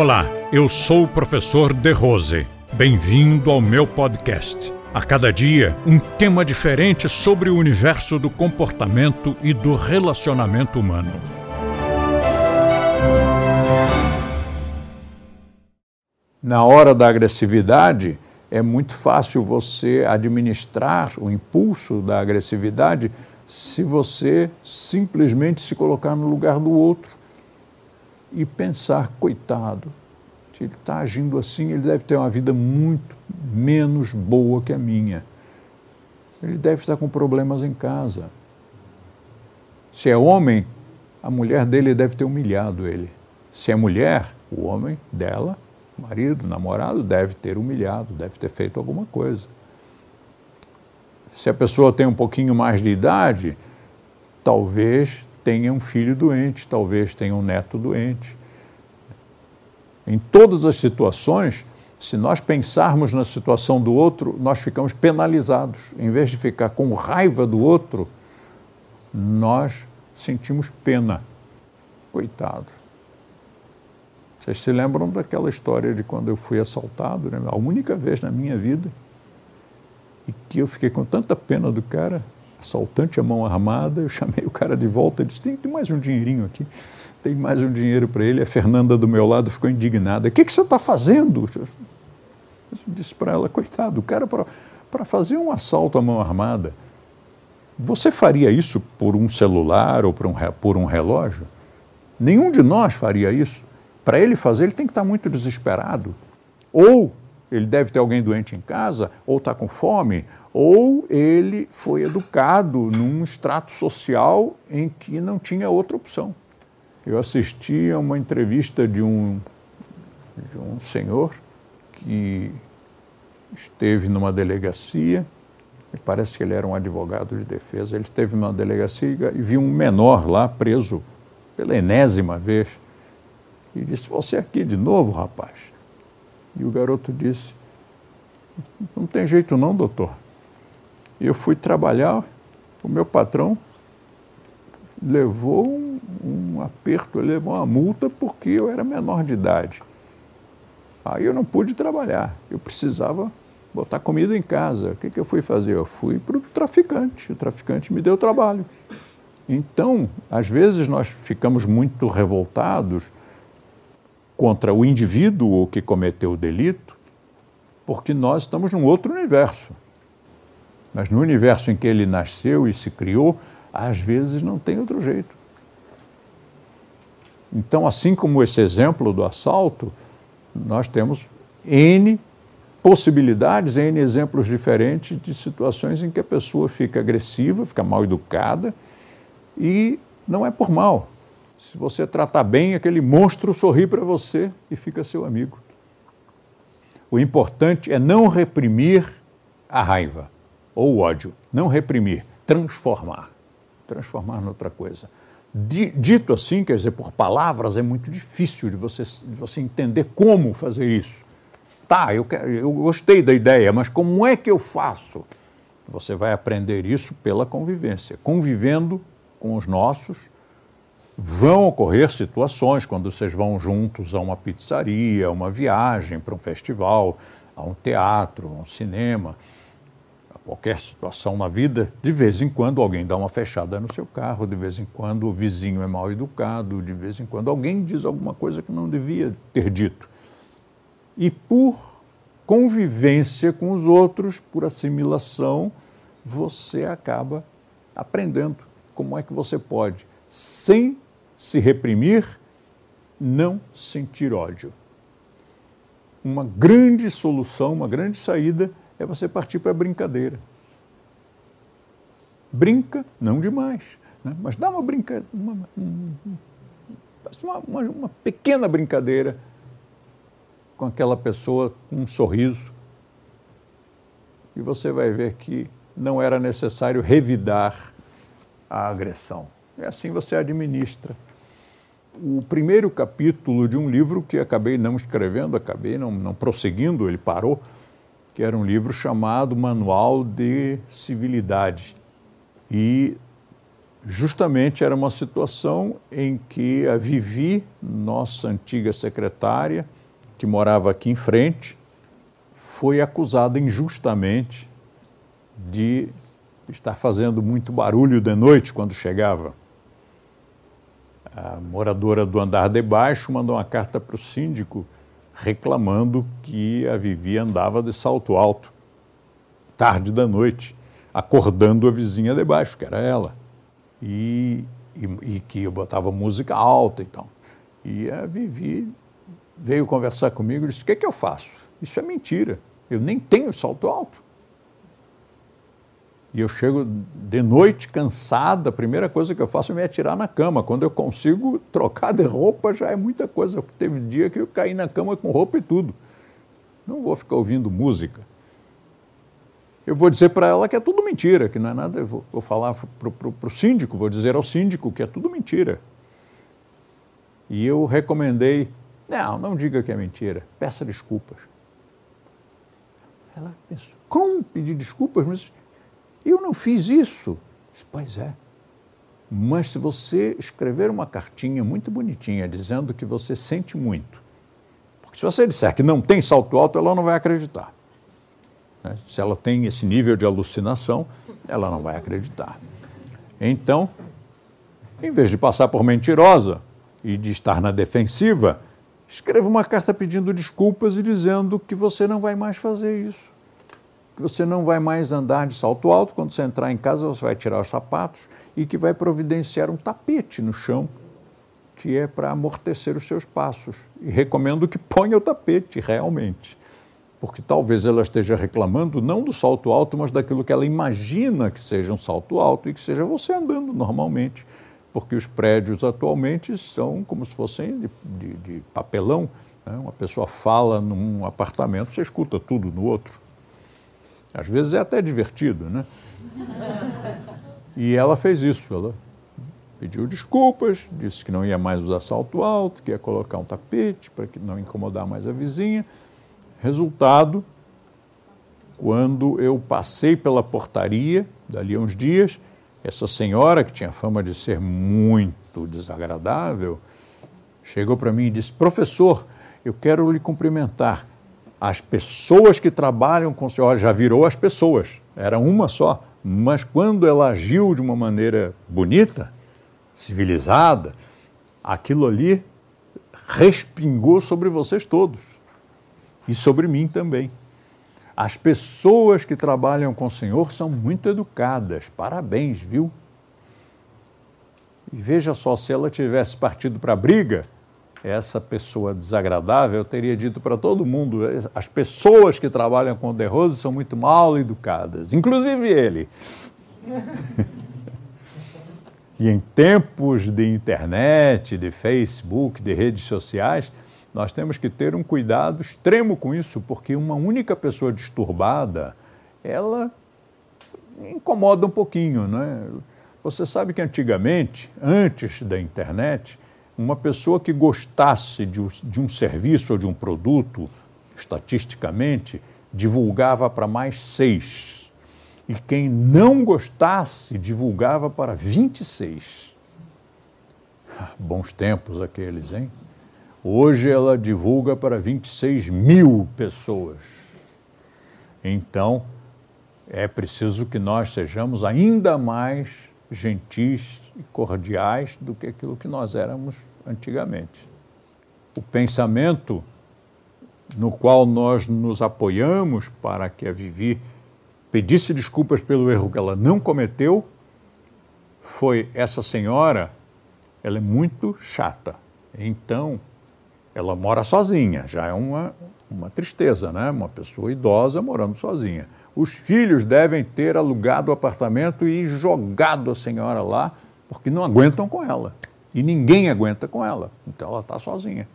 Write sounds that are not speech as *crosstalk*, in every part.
Olá, eu sou o professor De Rose. Bem-vindo ao meu podcast. A cada dia, um tema diferente sobre o universo do comportamento e do relacionamento humano. Na hora da agressividade, é muito fácil você administrar o impulso da agressividade se você simplesmente se colocar no lugar do outro e pensar, coitado, se ele está agindo assim, ele deve ter uma vida muito menos boa que a minha. Ele deve estar com problemas em casa. Se é homem, a mulher dele deve ter humilhado ele. Se é mulher, o homem dela, marido, namorado, deve ter humilhado, deve ter feito alguma coisa. Se a pessoa tem um pouquinho mais de idade, talvez tenha um filho doente, talvez tenha um neto doente. Em todas as situações, se nós pensarmos na situação do outro, nós ficamos penalizados. Em vez de ficar com raiva do outro, nós sentimos pena. Coitado. Vocês se lembram daquela história de quando eu fui assaltado, né? a única vez na minha vida, e que eu fiquei com tanta pena do cara, assaltante a mão armada, eu chamei o cara de volta disse, tem, tem mais um dinheirinho aqui, tem mais um dinheiro para ele. A Fernanda do meu lado ficou indignada, o que, que você está fazendo? Eu disse para ela, coitado, o cara para fazer um assalto à mão armada, você faria isso por um celular ou por um, por um relógio? Nenhum de nós faria isso. Para ele fazer, ele tem que estar muito desesperado. Ou ele deve ter alguém doente em casa, ou está com fome, ou ele foi educado num extrato social em que não tinha outra opção. Eu assisti a uma entrevista de um, de um senhor que esteve numa delegacia, me parece que ele era um advogado de defesa, ele esteve numa delegacia e viu um menor lá preso pela enésima vez. E disse, você aqui de novo, rapaz? E o garoto disse: Não tem jeito não, doutor. E eu fui trabalhar, o meu patrão levou um, um aperto, levou uma multa porque eu era menor de idade. Aí eu não pude trabalhar, eu precisava botar comida em casa. O que, que eu fui fazer? Eu fui para o traficante, o traficante me deu trabalho. Então, às vezes nós ficamos muito revoltados contra o indivíduo que cometeu o delito, porque nós estamos num outro universo. Mas no universo em que ele nasceu e se criou, às vezes não tem outro jeito. Então, assim como esse exemplo do assalto, nós temos N possibilidades, N exemplos diferentes de situações em que a pessoa fica agressiva, fica mal educada e não é por mal, se você tratar bem, aquele monstro sorri para você e fica seu amigo. O importante é não reprimir a raiva ou ódio. Não reprimir, transformar. Transformar noutra coisa. Dito assim, quer dizer, por palavras, é muito difícil de você, de você entender como fazer isso. Tá, eu, quero, eu gostei da ideia, mas como é que eu faço? Você vai aprender isso pela convivência, convivendo com os nossos Vão ocorrer situações quando vocês vão juntos a uma pizzaria, a uma viagem para um festival, a um teatro, a um cinema, qualquer situação na vida, de vez em quando alguém dá uma fechada no seu carro, de vez em quando o vizinho é mal educado, de vez em quando alguém diz alguma coisa que não devia ter dito. E por convivência com os outros, por assimilação, você acaba aprendendo como é que você pode, sem se reprimir, não sentir ódio. Uma grande solução, uma grande saída é você partir para a brincadeira. Brinca, não demais, né? mas dá uma brincadeira, uma, uma, uma, pequena brincadeira com aquela pessoa com um sorriso e você vai ver que não era necessário revidar a agressão. É assim você administra o primeiro capítulo de um livro que acabei não escrevendo, acabei não, não prosseguindo, ele parou, que era um livro chamado Manual de Civilidade. E justamente era uma situação em que a Vivi, nossa antiga secretária, que morava aqui em frente, foi acusada injustamente de estar fazendo muito barulho de noite quando chegava. A moradora do andar de baixo mandou uma carta para o síndico reclamando que a Vivi andava de salto alto, tarde da noite, acordando a vizinha de baixo, que era ela. E, e, e que eu botava música alta e tal. E a Vivi veio conversar comigo e disse: O que, é que eu faço? Isso é mentira. Eu nem tenho salto alto. E eu chego de noite cansada, a primeira coisa que eu faço é me atirar na cama. Quando eu consigo trocar de roupa já é muita coisa. Teve um dia que eu caí na cama com roupa e tudo. Não vou ficar ouvindo música. Eu vou dizer para ela que é tudo mentira, que não é nada. Eu vou, vou falar para o síndico, vou dizer ao síndico que é tudo mentira. E eu recomendei: não, não diga que é mentira, peça desculpas. Ela pensou: como pedir desculpas? Mas eu não fiz isso. Disse, pois é. Mas se você escrever uma cartinha muito bonitinha dizendo que você sente muito, porque se você disser que não tem salto alto, ela não vai acreditar. Né? Se ela tem esse nível de alucinação, ela não vai acreditar. Então, em vez de passar por mentirosa e de estar na defensiva, escreva uma carta pedindo desculpas e dizendo que você não vai mais fazer isso que você não vai mais andar de salto alto, quando você entrar em casa você vai tirar os sapatos e que vai providenciar um tapete no chão, que é para amortecer os seus passos. E recomendo que ponha o tapete, realmente. Porque talvez ela esteja reclamando não do salto alto, mas daquilo que ela imagina que seja um salto alto e que seja você andando normalmente. Porque os prédios atualmente são como se fossem de, de, de papelão. Né? Uma pessoa fala num apartamento, você escuta tudo no outro. Às vezes é até divertido, né? E ela fez isso, ela pediu desculpas, disse que não ia mais usar salto alto, que ia colocar um tapete para não incomodar mais a vizinha. Resultado, quando eu passei pela portaria, dali a uns dias, essa senhora, que tinha fama de ser muito desagradável, chegou para mim e disse: Professor, eu quero lhe cumprimentar as pessoas que trabalham com o Senhor, já virou as pessoas, era uma só, mas quando ela agiu de uma maneira bonita, civilizada, aquilo ali respingou sobre vocês todos e sobre mim também. As pessoas que trabalham com o Senhor são muito educadas, parabéns, viu? E veja só, se ela tivesse partido para a briga, essa pessoa desagradável, eu teria dito para todo mundo: as pessoas que trabalham com o De Rose são muito mal educadas, inclusive ele. *laughs* e em tempos de internet, de Facebook, de redes sociais, nós temos que ter um cuidado extremo com isso, porque uma única pessoa disturbada, ela incomoda um pouquinho, né? Você sabe que antigamente, antes da internet, uma pessoa que gostasse de, um serviço ou de um produto, estatisticamente, divulgava para mais seis. E quem não gostasse, divulgava para 26. Bons tempos aqueles, hein? Hoje ela divulga para 26 mil pessoas. Então, é preciso que nós sejamos ainda mais gentis e cordiais do que aquilo que nós éramos antigamente. O pensamento no qual nós nos apoiamos para que a Vivi pedisse desculpas pelo erro que ela não cometeu foi essa senhora, ela é muito chata. Então, ela mora sozinha, já é uma, uma tristeza, né? Uma pessoa idosa morando sozinha. Os filhos devem ter alugado o apartamento e jogado a senhora lá, porque não aguentam com ela. E ninguém aguenta com ela. Então ela está sozinha.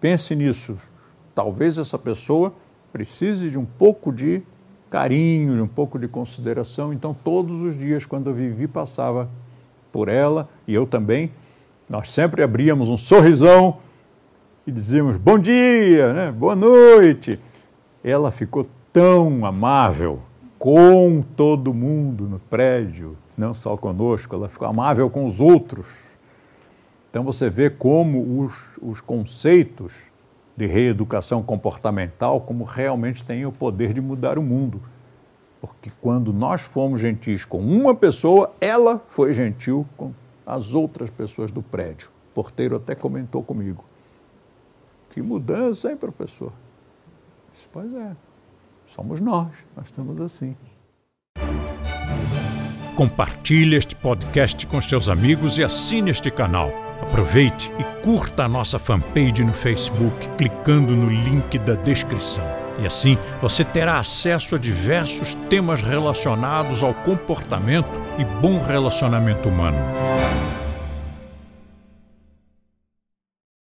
Pense nisso. Talvez essa pessoa precise de um pouco de carinho, de um pouco de consideração. Então, todos os dias, quando eu vivi, passava por ela e eu também, nós sempre abríamos um sorrisão e dizíamos bom dia, né? boa noite. Ela ficou tão amável com todo mundo no prédio, não só conosco, ela ficou amável com os outros. Então você vê como os, os conceitos de reeducação comportamental, como realmente têm o poder de mudar o mundo. Porque quando nós fomos gentis com uma pessoa, ela foi gentil com as outras pessoas do prédio. O porteiro até comentou comigo. Que mudança, hein, professor? Disse, pois é, somos nós, nós estamos assim. Compartilhe este podcast com seus amigos e assine este canal. Aproveite e curta a nossa fanpage no Facebook, clicando no link da descrição. E assim você terá acesso a diversos temas relacionados ao comportamento e bom relacionamento humano.